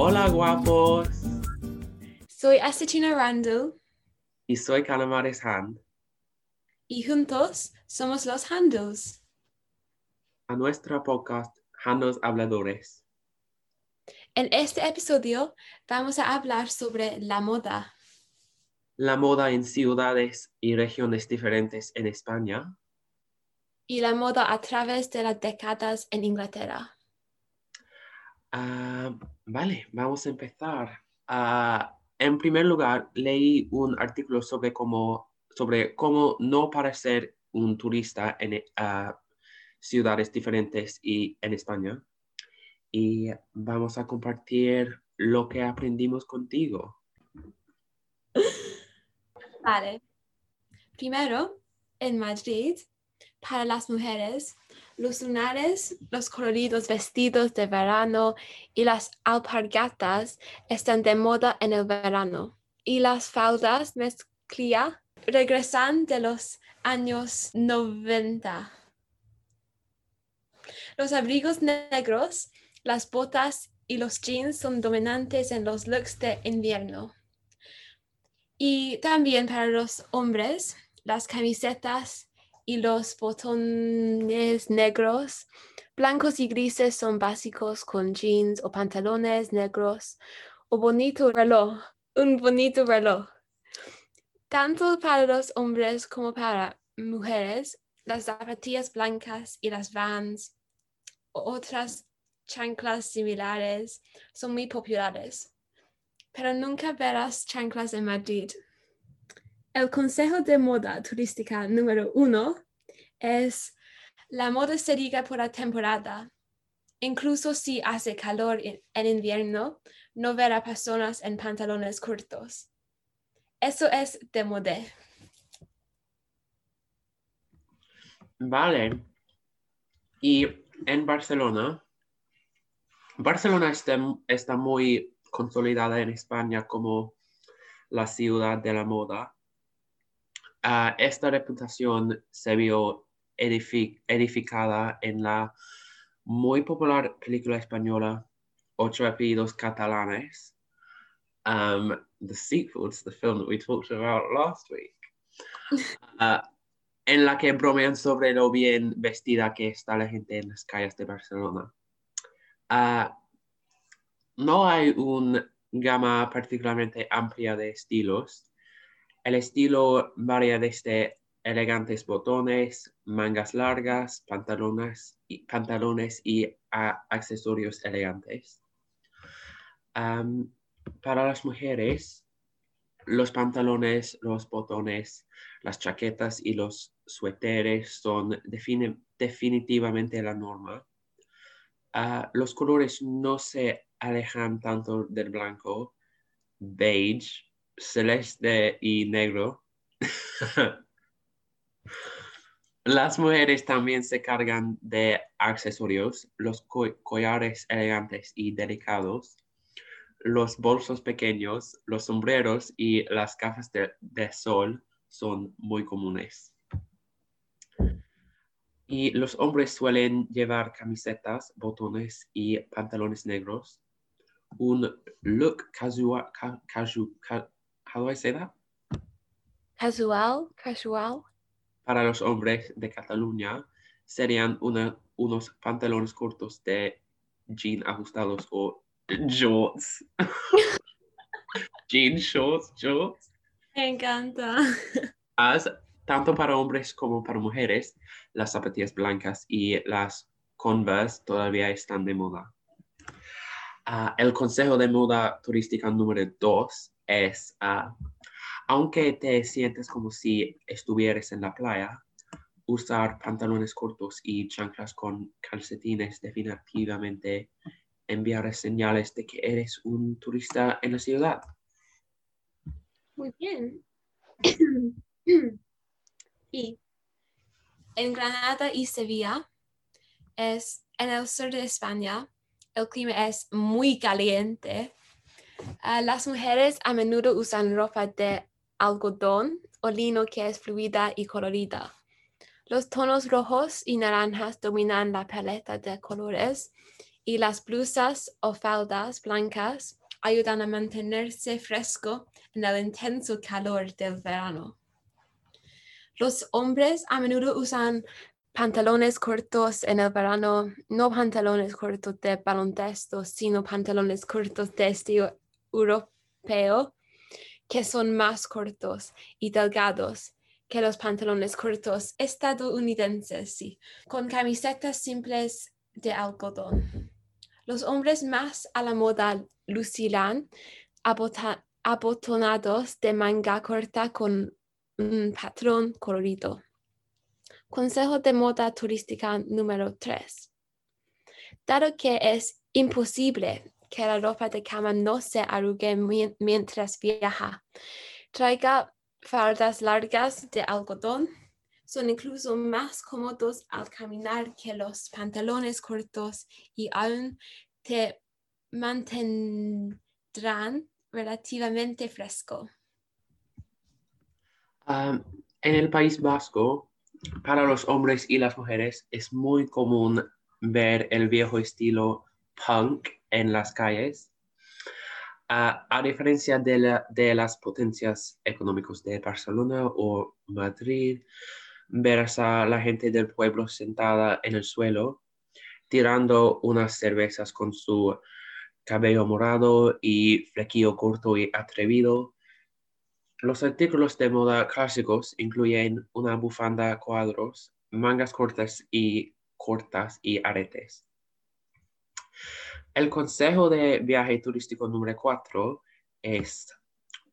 Hola guapos. Soy Asetina Randall Y soy Calamares Han. y juntos somos los Handles. A nuestra podcast Handles Habladores. En este episodio vamos a hablar sobre la moda. La moda en ciudades y regiones diferentes en España. y la moda a través de las décadas en Inglaterra. Ah, vale, vamos a empezar. Ah, en primer lugar, leí un artículo sobre cómo, sobre cómo no parecer un turista en ah, ciudades diferentes y en España. Y vamos a compartir lo que aprendimos contigo. Vale. Primero, en Madrid, para las mujeres, los lunares, los coloridos vestidos de verano y las alpargatas están de moda en el verano. Y las faldas mezclilla regresan de los años 90. Los abrigos negros, las botas y los jeans son dominantes en los looks de invierno. Y también para los hombres, las camisetas y los botones negros, blancos y grises son básicos con jeans o pantalones negros o bonito reloj, un bonito reloj. Tanto para los hombres como para mujeres, las zapatillas blancas y las vans o otras chanclas similares son muy populares pero nunca verás chanclas en Madrid. El consejo de moda turística número uno es la moda se diga por la temporada. Incluso si hace calor en, invierno, no verá personas en pantalones cortos. Eso es de moda. Vale. Y en Barcelona, Barcelona está, está muy consolidada en España como la ciudad de la moda. Ah, esta reputación se vio edifi- edificada en la muy popular película española Ocho apellidos catalanes, um, the sequel to the film that we talked about last week, Ah, en la que bromean sobre lo bien vestida que está la gente en las calles de Barcelona. Ah, no hay una gama particularmente amplia de estilos. El estilo varía desde elegantes botones, mangas largas, pantalones y, pantalones y accesorios elegantes. Para las mujeres, los pantalones, los botones, las chaquetas y los suéteres son defini- definitivamente la norma. Ah, los colores no se alejan tanto del blanco, beige, celeste y negro. Las mujeres también se cargan de accesorios, los co- collares elegantes y delicados, los bolsos pequeños, los sombreros y las gafas de, sol son muy comunes. Y los hombres suelen llevar camisetas, botones y pantalones negros. Un look casual, ca- casu- ca- how do I say that? Casual, casual. Para los hombres de Cataluña serían una- unos pantalones cortos de jean ajustados o shorts. jean shorts, shorts. Me encanta. As- tanto para hombres como para mujeres, las zapatillas blancas y las Converse todavía están de moda. Ah, el consejo de moda turística número dos es, aunque te sientes como si estuvieras en la playa, usar pantalones cortos y chanclas con calcetines definitivamente enviará señales de que eres un turista en la ciudad. Muy bien. y en Granada y Sevilla, es en el sur de España, el clima es muy caliente. Ah, las mujeres a menudo usan ropa de algodón o lino que es fluida y colorida. Los tonos rojos y naranjas dominan la paleta de colores y las blusas o faldas blancas ayudan a mantenerse fresco en el intenso calor del verano. Los hombres a menudo usan pantalones cortos en el verano, no pantalones cortos de baloncesto, sino pantalones cortos de estilo europeo, que son más cortos y delgados que los pantalones cortos estadounidenses, sí, con camisetas simples de algodón. Los hombres más a la moda lucirán abotonados de manga corta con un patrón colorido. Consejo de moda turística número 3. Dado que es imposible que la ropa de cama no se arrugue mientras viaja, traiga faldas largas de algodón. Son incluso más cómodos al caminar que los pantalones cortos y aún te mantendrán relativamente fresco. en el País Vasco, para los hombres y las mujeres es muy común ver el viejo estilo punk en las calles. a diferencia de, de, las potencias económicas de Barcelona o Madrid, ver a la gente del pueblo sentada en el suelo, tirando unas cervezas con su cabello morado y flequillo corto y atrevido. Los artículos de moda clásicos incluyen una bufanda cuadros, mangas cortas y cortas y aretes. El consejo de viaje turístico número 4 es,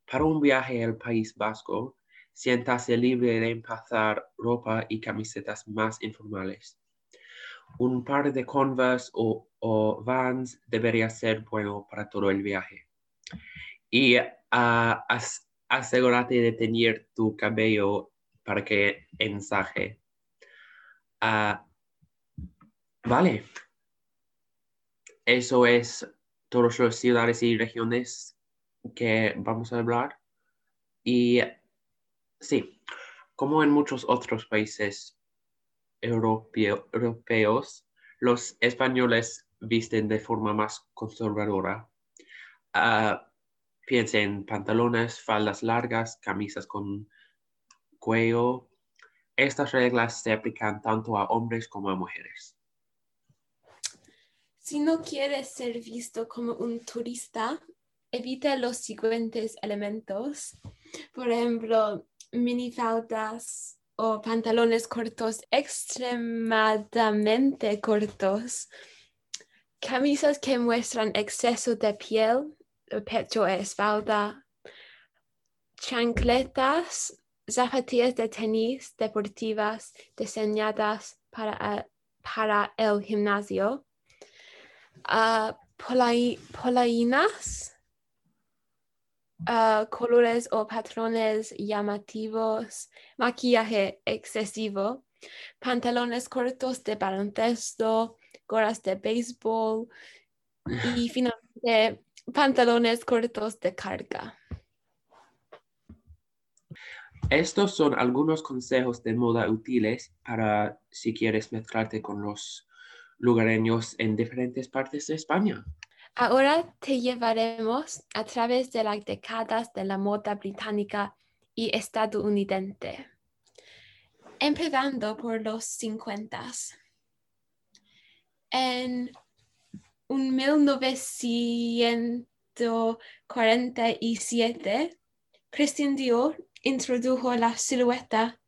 para un viaje al País Vasco, siéntase libre de empezar ropa y camisetas más informales un par de Converse o, Vans debería ser bueno para todo el viaje. Y ah, asegúrate de tener tu cabello para que ensaje. Ah, vale. Eso es todas las ciudades y regiones que vamos a hablar. Y sí, como en muchos otros países, europeos, los españoles visten de forma más conservadora. Uh, piensen en pantalones, faldas largas, camisas con cuello. Estas reglas se aplican tanto a hombres como a mujeres. Si no quieres ser visto como un turista, evita los siguientes elementos. Por ejemplo, minifaldas, o pantalones cortos extremadamente cortos, camisas que muestran exceso de piel, pecho e espalda, chancletas, zapatillas de tenis deportivas diseñadas para, para el gimnasio, uh, polainas, Ah, colores o patrones llamativos, maquillaje excesivo, pantalones cortos de baloncesto, gorras de béisbol y finalmente pantalones cortos de carga. Estos son algunos consejos de moda útiles para si quieres mezclarte con los lugareños en diferentes partes de España. Ahora te llevaremos a través de las décadas de la moda británica y estadounidense, empezando por los 50. En 1947, Christian Dior introdujo la silueta,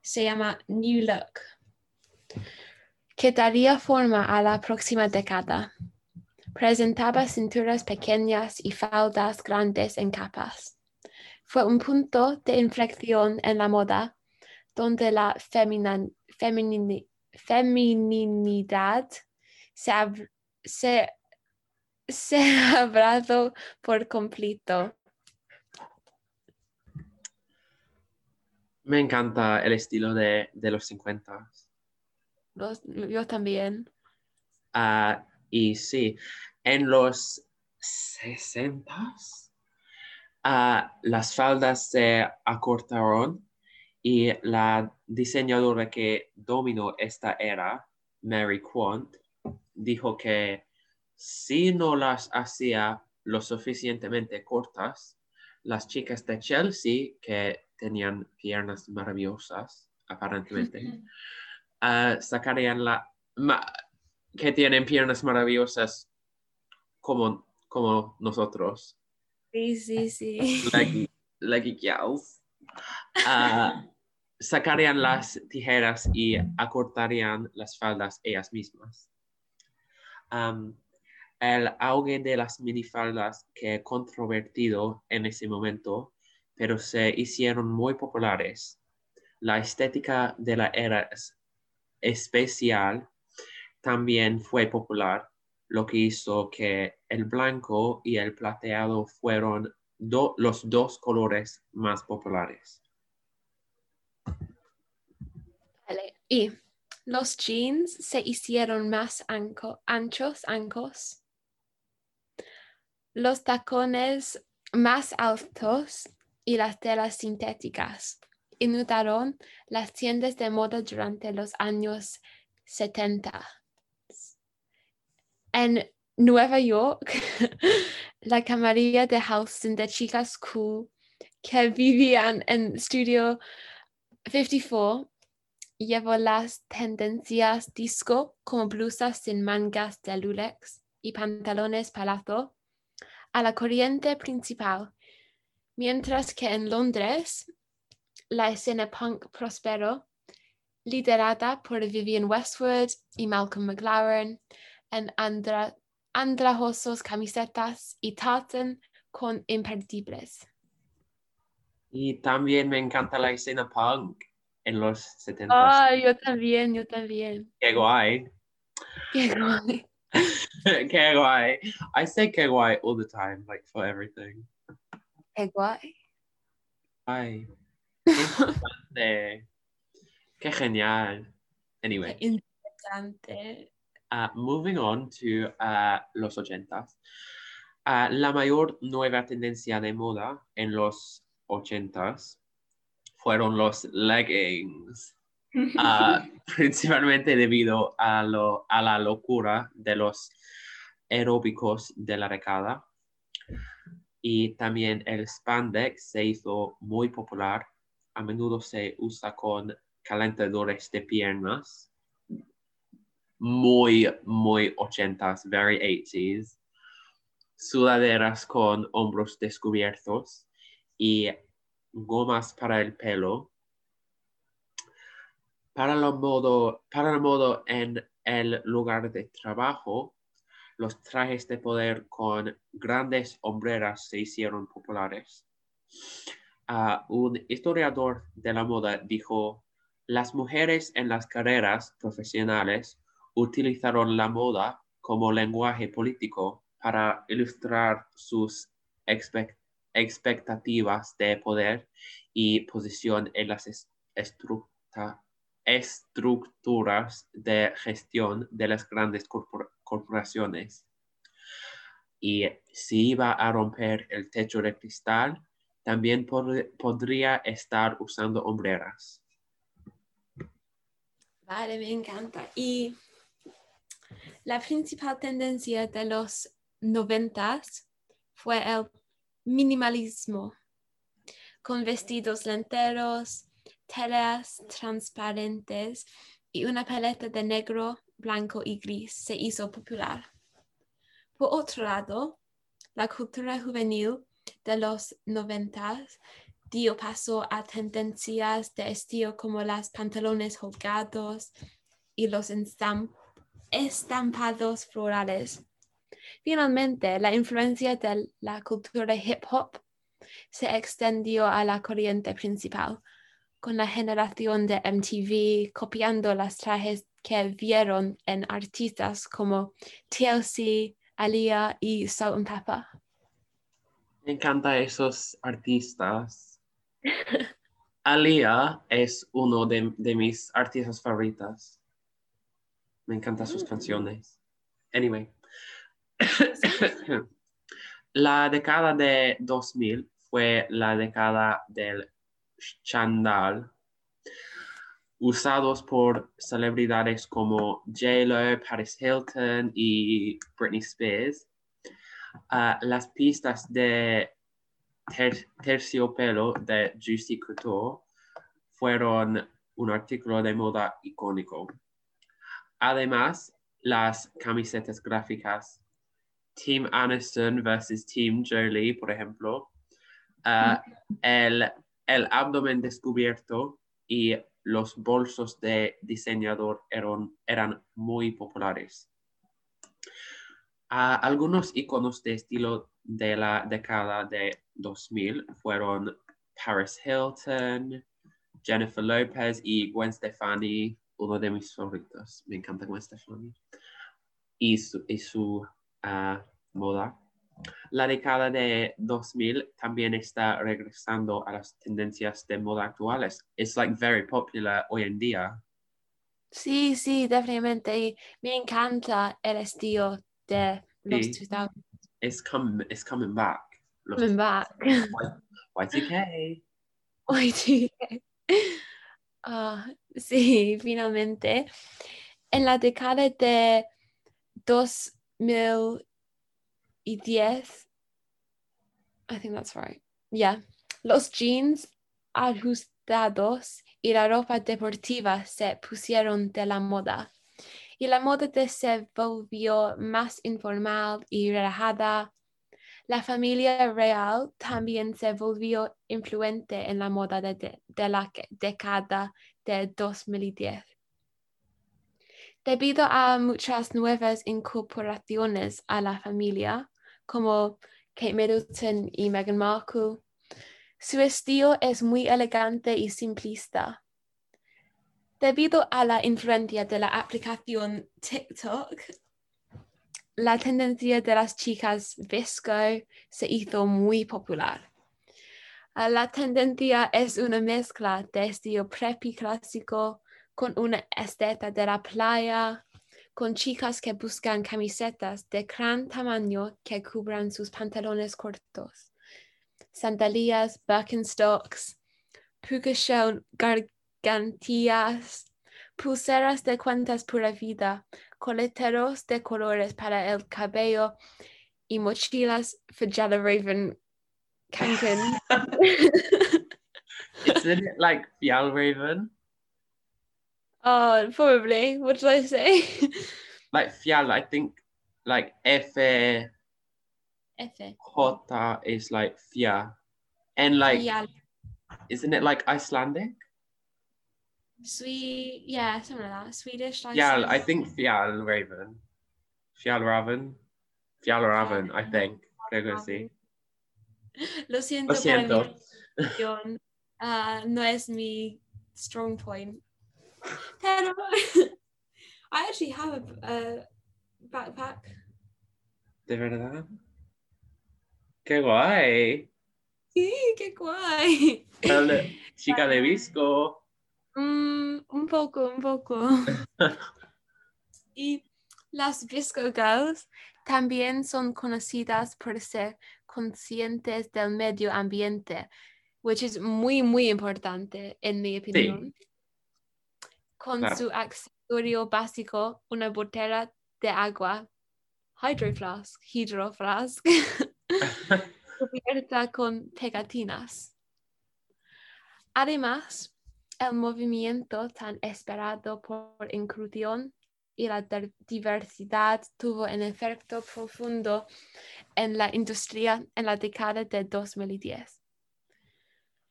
se llama New Look, que daría forma a la próxima década. Presentaba cinturas pequeñas y faldas grandes en capas. Fue un punto de inflexión en la moda, donde la feminidad se, se, se abrazó por completo. Me encanta el estilo de, los 50. Yo también. Ah, y sí, en los 60 ah, las faldas se acortaron y la diseñadora que dominó esta era, Mary Quant, dijo que si no las hacía lo suficientemente cortas, las chicas de Chelsea, que tenían piernas maravillosas, aparentemente, sacarían la... que tienen piernas maravillosas como, como nosotros. Sí, sí, sí. Like, like girls. Ah, sacarían las tijeras y acortarían las faldas ellas mismas. el auge de las minifaldas que controvertido en ese momento, pero se hicieron muy populares. La estética de la era especial también fue popular, lo que hizo que el blanco y el plateado fueron los dos colores más populares. Y los jeans se hicieron más anchos, ancos. Los tacones más altos y las telas sintéticas inundaron las tiendas de moda durante los años 70. En Nueva York, la camarilla de Halston de chicas cool que vivían en Studio 54 llevó las tendencias disco como blusas sin mangas de lulex y pantalones palazzo a la corriente principal, mientras que en Londres la escena punk prosperó, liderada por Vivian Westwood y Malcolm McLaren en andrajosos camisetas y tartan con imperdibles. Y también me encanta la escena punk en los 70. Ah, yo también, yo también. Qué guay. Qué guay. qué guay. I say qué guay all the time, like for everything. Qué guay. Ay. Qué, qué genial. Anyway. Qué interesante. Uh, moving on to uh, los 80 uh, la mayor nueva tendencia de moda en los 80s fueron los leggings, ah, principalmente debido a, lo, a la locura de los aeróbicos de la década. Y también el spandex se hizo muy popular. A menudo se usa con calentadores de piernas. Muy, muy ochentas, very 80s. Sudaderas con hombros descubiertos y gomas para el pelo. Para, modo, para el modo en el lugar de trabajo, los trajes de poder con grandes hombreras se hicieron populares. Un historiador de la moda dijo, las mujeres en las carreras profesionales utilizaron la moda como lenguaje político para ilustrar sus expectativas de poder y posición en las estructuras de gestión de las grandes corporaciones. Y si iba a romper el techo de cristal, también podría estar usando hombreras. Vale, me encanta. Y la principal tendencia de los noventas fue el minimalismo, con vestidos lenteros, telas transparentes y una paleta de negro, blanco y gris se hizo popular. Por otro lado, la cultura juvenil de los noventas dio paso a tendencias de estilo como los pantalones holgados y los estampados florales. Finalmente, la influencia de la cultura hip hop se extendió a la corriente principal, con la generación de MTV copiando las trajes que vieron en artistas como TLC, Alia y Salt and Pepper. Me encantan esos artistas. Alia es uno de, de, mis artistas favoritas. Me encantan sus mm. canciones. Anyway, la década de 2000 fue la década del chandal, usados por celebridades como J-Lo, Paris Hilton y Britney Spears. Las pistas de ter- terciopelo de Juicy Couture fueron un artículo de moda icónico. Además, las camisetas gráficas Team Aniston versus Team Jolie, por ejemplo, ah, el, el abdomen descubierto y los bolsos de diseñador eran, eran muy populares. Ah, algunos iconos de estilo de la década de 2000 fueron Paris Hilton, Jennifer Lopez y Gwen Stefani, uno de mis favoritos. Me encanta Gwen Stefani. Y su, y su ah, moda. La década de 2000 también está regresando a las tendencias de moda actuales. It's like very popular hoy en día. Sí, sí, definitivamente. Y me encanta el estilo de los Sí. 2000. It's, come, it's coming back. Los Coming back. Y2K. Ay, sí. Ah, sí, finalmente. En la década de 2010, I think that's right. Yeah. Los jeans ajustados y la ropa deportiva se pusieron de la moda. Y la moda se volvió más informal y relajada. La familia real también se volvió influente en la moda de, de- de la década de 2010. Debido a muchas nuevas incorporaciones a la familia, como Kate Middleton y Meghan Markle, su estilo es muy elegante y simplista. Debido a la influencia de la aplicación TikTok, la tendencia de las chicas visco se hizo muy popular. Ah, La tendencia es una mezcla de estilo preppy clásico con una estética de la playa, con chicas que buscan camisetas de gran tamaño que cubran sus pantalones cortos, sandalias, Birkenstocks, puka shell gargantillas, pulseras de cuentas pura vida, coleteros de colores para el cabello y mochilas for Fajala Raven Cancun. Isn't it like Fjallraven? oh, probably. What did I say? Like Fjall, I think like F A F. J is like Fia. And like, yeah, isn't it like Icelandic? Sweet. Yeah, something like that. Swedish. Fjall, I Icelandic. think Fjallraven. Fjallraven. Fjallraven, I think. Creo que sí. Lo siento. Lo siento. Ah, no es mi strong point. Pero I actually have a, a backpack. ¿De verdad? ¡Qué guay! Sí, qué guay. Chica de Visco. Mm, un poco, un poco. y las Visco Girls también son conocidas por ser conscientes del medio ambiente, which is muy, muy importante en mi opinión. Con Claro. su accesorio básico, una botella de agua, Hydro Flask, Hydro Flask, cubierta con pegatinas. Además, el movimiento tan esperado por inclusión y la diversidad tuvo un efecto profundo en la industria en la década de 2010.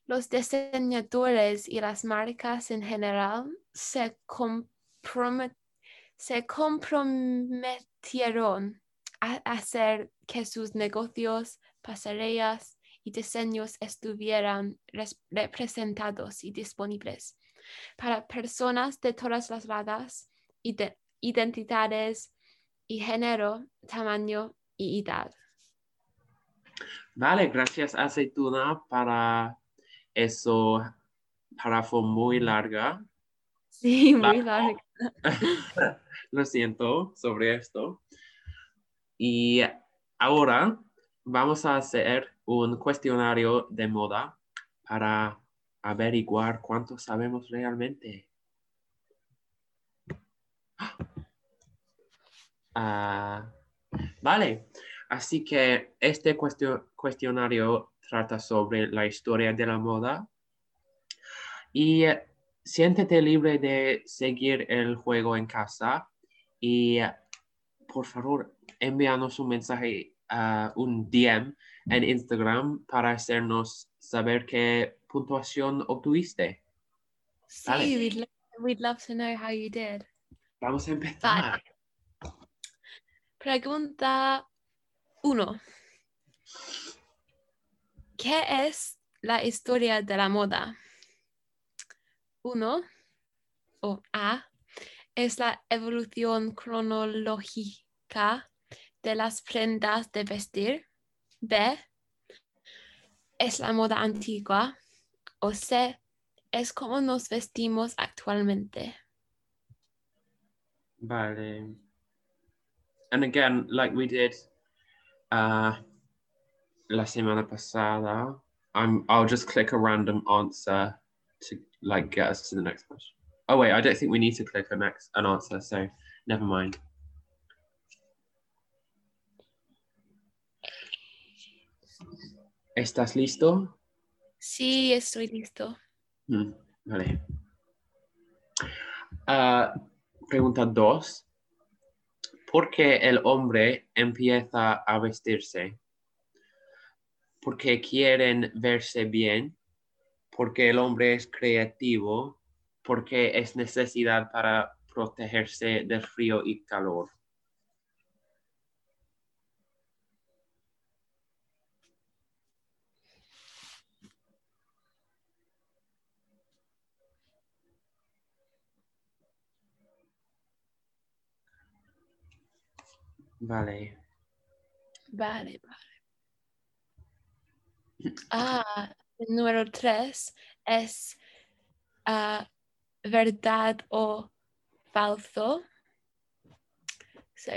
Los diseñadores y las marcas en general se, se comprometieron a hacer que sus negocios, pasarelas y diseños estuvieran res- representados y disponibles para personas de todas las razas, ide- identidades y género, tamaño y edad. Vale, gracias Aceituna para eso párrafo muy larga. Sí, muy largo. Lo siento sobre esto. Y ahora vamos a hacer un cuestionario de moda para averiguar cuánto sabemos realmente. Ah, vale, así que este cuestionario trata sobre la historia de la moda y eh, siéntete libre de seguir el juego en casa y eh, por favor envíanos un mensaje un DM en Instagram para hacernos saber qué puntuación obtuviste. Sí, Vale. we'd, lo- we'd love to know how you did. Vamos a empezar. Pregunta 1. ¿Qué es la historia de la moda? 1. O A. Es la evolución cronológica de las prendas de vestir. B. Es la moda antigua. O C. Es como nos vestimos actualmente. Vale. And again, like we did uh, la semana pasada, I'm I'll just click a random answer to like get us to the next question. Oh wait, I don't think we need to click a next an answer, so never mind. ¿Estás listo? Sí, estoy listo. Mm, vale. Ah, pregunta 2. ¿Por qué el hombre empieza a vestirse? Porque quieren verse bien, porque el hombre es creativo, porque es necesidad para protegerse del frío y calor. Vale. Vale, vale. Ah, el número tres es ah, verdad o falso. So,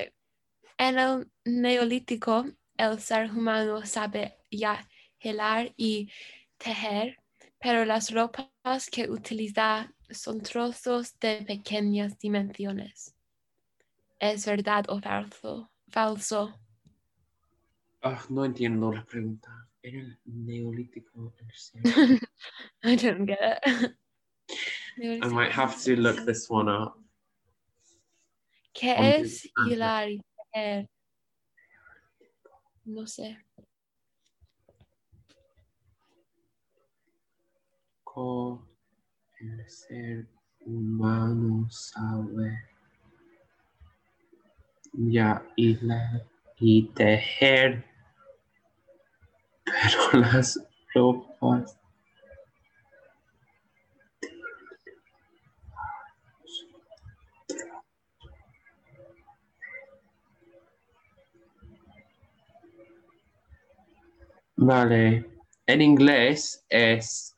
en el neolítico, el ser humano sabe ya hilar y tejer, pero las ropas que utiliza son trozos de pequeñas dimensiones. ¿Es verdad o falso? Falso. Ah, no entiendo la pregunta. ¿Era el neolítico? I don't get it. I might have to look this one up. ¿Qué on es hilar y tejer? No sé. Co- el ser humano sabe ya hilar y tejer, pero las ropas Vale. En inglés es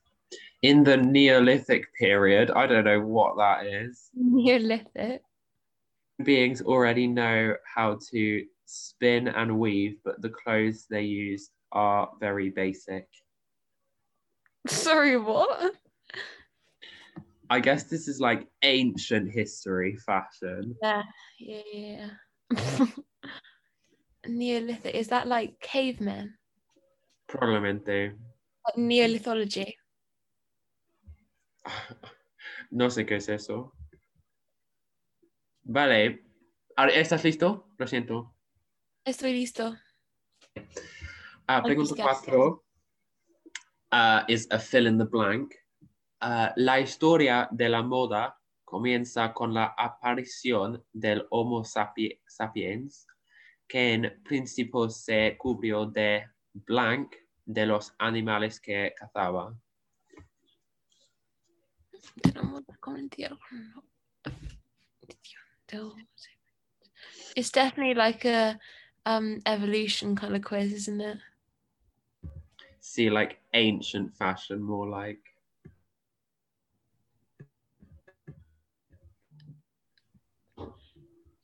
in the Neolithic period. I don't know what that is. Neolithic. Beings already know how to spin and weave, but the clothes they use are very basic. Sorry, what? I guess this is like ancient history fashion. Yeah, yeah, yeah. yeah. Neolithic. Is that like cavemen? Probablemente. Like Neolithology. No sé qué es eso. Vale. ¿Estás listo? Lo siento. Estoy listo. I'll pregunta just guess, cuatro ah, is a fill in the blank. Ah, la historia de la moda comienza con la aparición del Homo sapi- sapiens, que en principio se cubrió de blanc de los animales que cazaba. Tenemos con- It's definitely like a um evolution kind of quiz, isn't it? See, like ancient fashion, more like.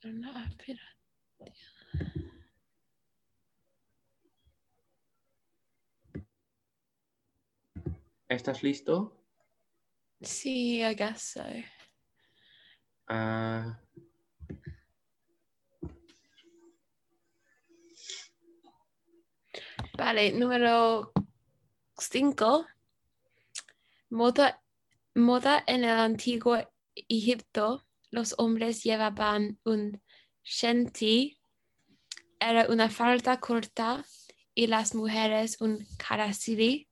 I'm not happy. ¿Estás listo? See, I guess so. Ah, Vale, número 5. Moda, moda en el antiguo Egipto, los hombres llevaban un shanti, era una falda corta, y las mujeres un karasiri,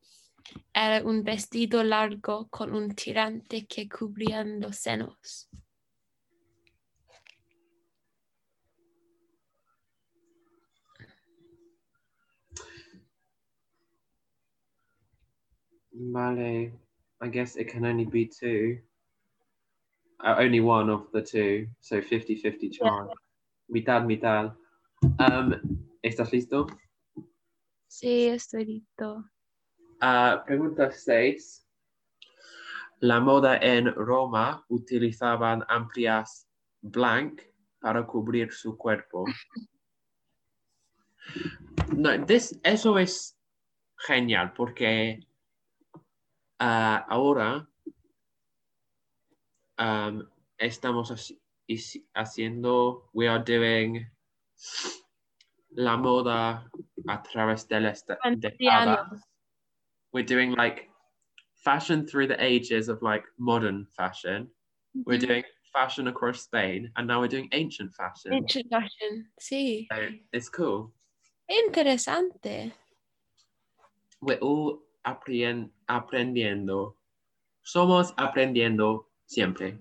era un vestido largo con un tirante que cubrían los senos. Vale. I guess it can only be two. Uh, only one of the two. So 50-50 chance. Mitad, mitad. Um, ¿Estás listo? Sí, estoy listo. Ah, pregunta 6. La moda en Roma utilizaban amplias blanc para cubrir su cuerpo. No, this- eso es genial porque ah, ahora um, estamos haci- haciendo, we are doing la moda a través de las décadas. We're doing like fashion through the ages of like modern fashion. We're doing fashion across Spain, and now we're doing ancient fashion. Ancient fashion, sí. So it's cool. Interesante. We're all aprendiendo. Somos aprendiendo siempre.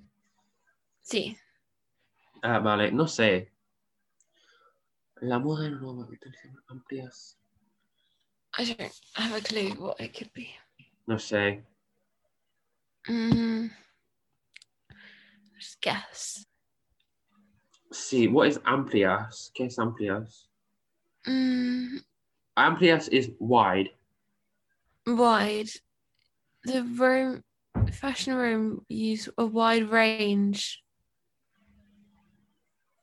Sí. Ah, vale, no sé. La moda utiliza amplias. I don't have a clue what it could be. No sé. Mm. Just guess. Sí, what is amplias? ¿Qué es amplias? Mm. Amplias is wide. Wide. The Rome fashion room use a wide range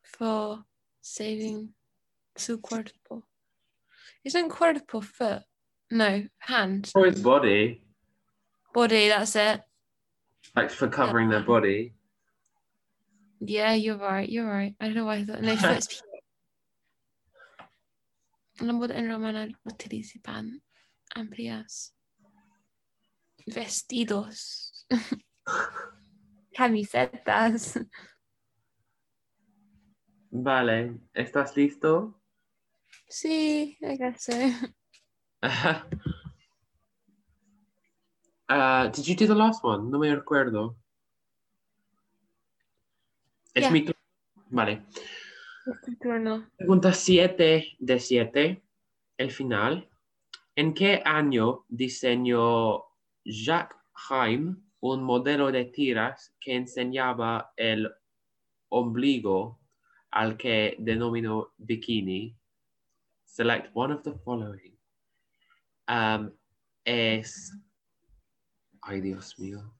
for saving su cuerpo. Isn't cuerpo foot? No, hand. For his body, Body, that's it. like for covering their body. Yeah, you're right, you're right. I don't know why I thought. No, foot's La moda en romana utilizaban amplias vestidos, camisetas. Vale, ¿estás listo? Sí, I guess so. Uh, did you do the last one? No me recuerdo. Es Yeah. mi turno. Vale. Es tu turno. Pregunta 7 de 7. El final. ¿En qué año diseñó Jacques Haim un modelo de tiras que enseñaba el ombligo al que denominó bikini? Select one of the following. Um, es. Ay, Dios mío.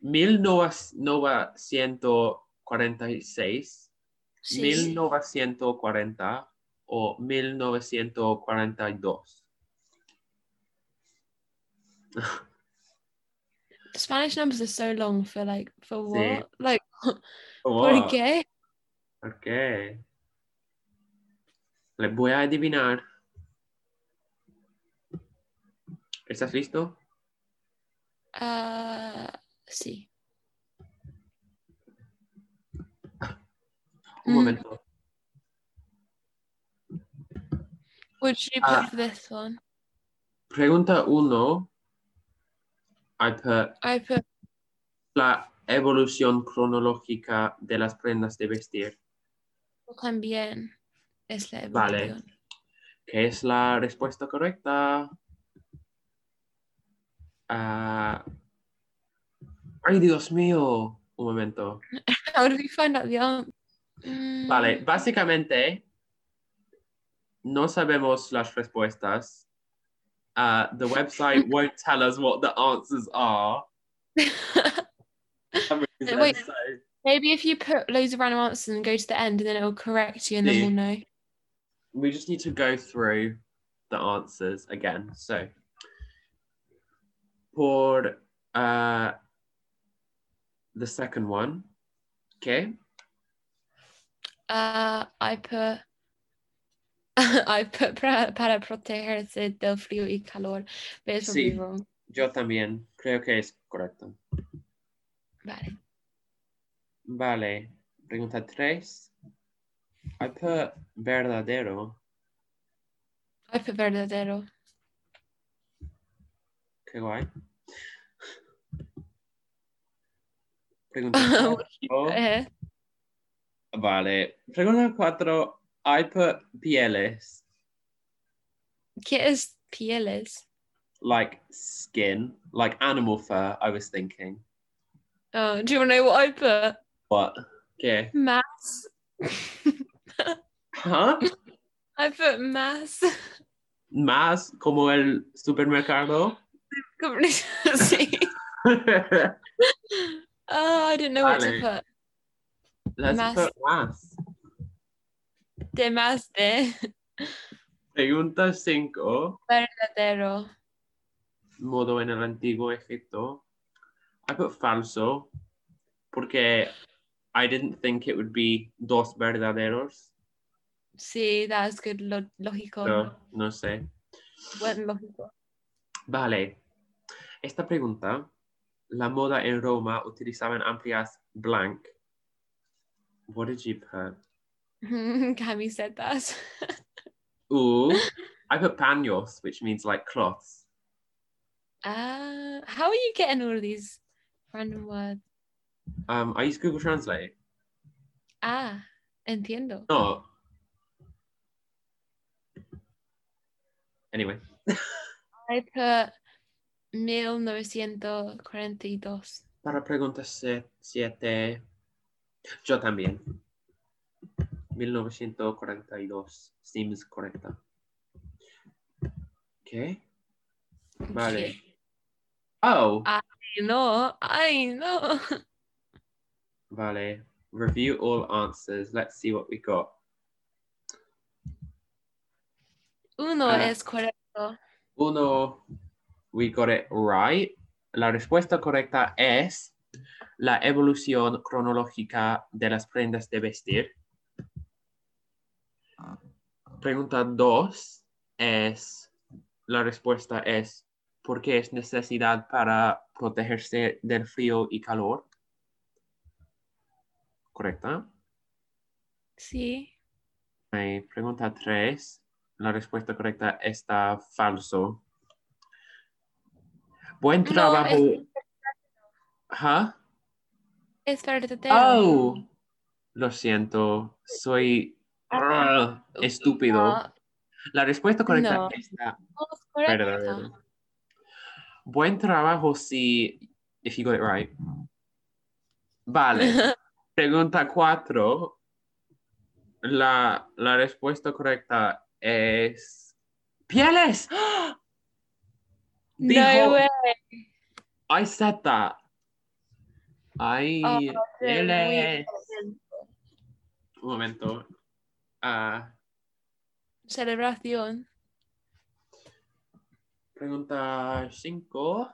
1946, Sí. 1940 o 1942. Spanish numbers are so long for like for Sí. what? Like Oh, ¿por qué? ¿Por qué? Les voy a adivinar. ¿Estás listo? Ah, sí. Un Mm. momento. Would you Ah. pick this one? Pregunta 1. I put I put la evolución cronológica de las prendas de vestir. también es la Vale. evolución. ¿Qué es la respuesta correcta? Ah, ay, Dios mío. Un momento. How do we find out the answer? Vale, básicamente no sabemos las respuestas. Uh, the website won't tell us what the answers are. Wait. so- Maybe if you put loads of random answers and go to the end and then it'll correct you and then we'll know. we just need to go through the answers again. So, por uh, the second one, okay, Uh, I put para, para protegerse del frío y calor. Sí. Yo también creo que es correcto. Vale. Vale. Pregunta 3. I put verdadero. I put verdadero. Qué guay. Pregunta 4. Eh, Vale. Pregunta 4. I put pieles. ¿Qué es pieles? Like skin. Like animal fur, I was thinking. Oh, do you want to know what I put? What? ¿Qué? Mass. Huh? I put mass. Más como el supermercado. sí. Oh, I didn't know what to put. Let's Más. put más. De más de Pregunta 5. verdadero. Modo en el antiguo Egipto. I put falso porque I didn't think it would be dos verdaderos. Sí, that's good. Lo lógico. pero no sé. Buen lógico. Vale. Esta pregunta. La moda en Roma utilizaban amplias blank. What did you put? Camisetas. Ooh. I put paños, which means like cloths. Ah, how are you getting all of these random words? Um, I use Google Translate. Ah, entiendo. No. Anyway. I put 1942. Para pregunta 7. Yo también. 1942. Seems correcta. ¿Qué? Vale. Oh, Ay, no, ay, no. vale. Review all answers. Let's see what we got. Uno Ah. es correcto. Uno, we got it right. La respuesta correcta es la evolución cronológica de las prendas de vestir. Pregunta dos es, la respuesta es, ¿por qué es necesidad para protegerse del frío y calor? ¿Correcta? Sí. Pregunta 3. La respuesta correcta está falso. Buen No, trabajo. es-. Es verdadero. Oh, lo siento. Soy estúpido. No, La respuesta correcta No. no es verdadera. Buen trabajo si if you got it right. Vale. Pregunta 4. La, la respuesta correcta es pieles. No Dijo- way. I said that. Ay, Oh, pieles. Un momento. Ah, Celebración. pregunta 5.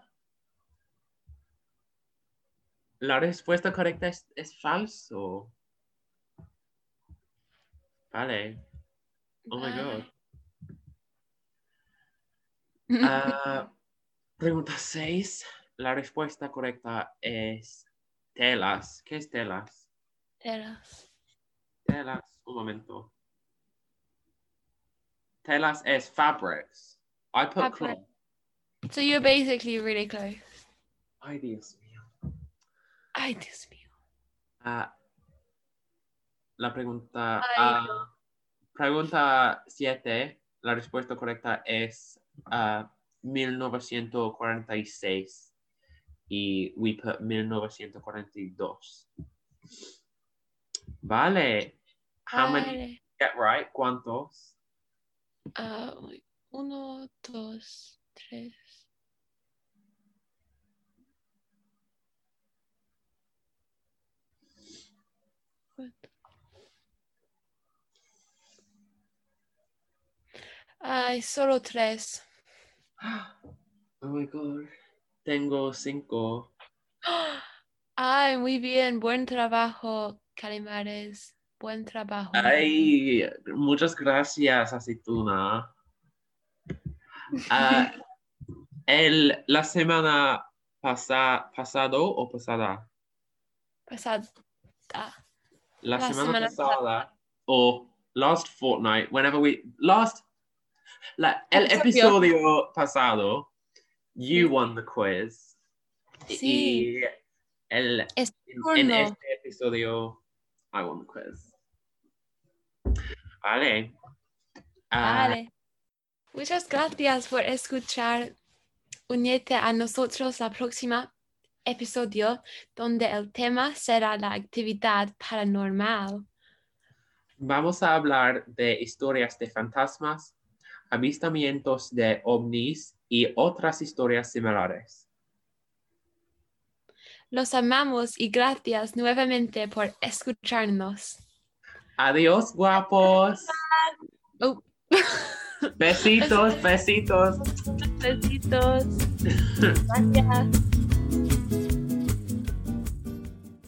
La respuesta correcta es, es falso. Vale. Oh my god. Ah, pregunta 6. La respuesta correcta es telas. ¿Qué es telas? Eras. Telas. Un momento. Telas es fabrics. I put Fabric. cloth. So you're basically really close. Ay, Dios mío. Ay, Dios mío. Ah, la pregunta. Ah, pregunta 7. La respuesta correcta es ah, 1946. Y we put 1942. Vale. How many Vale. get right? ¿Cuántos? Ah, uno, dos, tres. cuatro. Ay, solo tres. Oh my god. Tengo cinco. Ay, muy bien, buen trabajo, Calimares. Buen trabajo. Ay, muchas gracias, Aceituna. Ah, el, la semana pasa, pasado o pasada? Pasada. La, La semana, semana pasada o last fortnight, whenever we last la, el Episodio. pasado, you won the quiz. Sí. Y el, en, en este episodio, I won the quiz. Vale. Ah, Vale. Muchas gracias por escuchar. Únete a nosotros la próxima episodio donde el tema será la actividad paranormal. Vamos a hablar de historias de fantasmas, avistamientos de ovnis y otras historias similares. Los amamos y gracias nuevamente por escucharnos. Adiós, guapos. Oh. Besitos, besitos. Besitos. Gracias.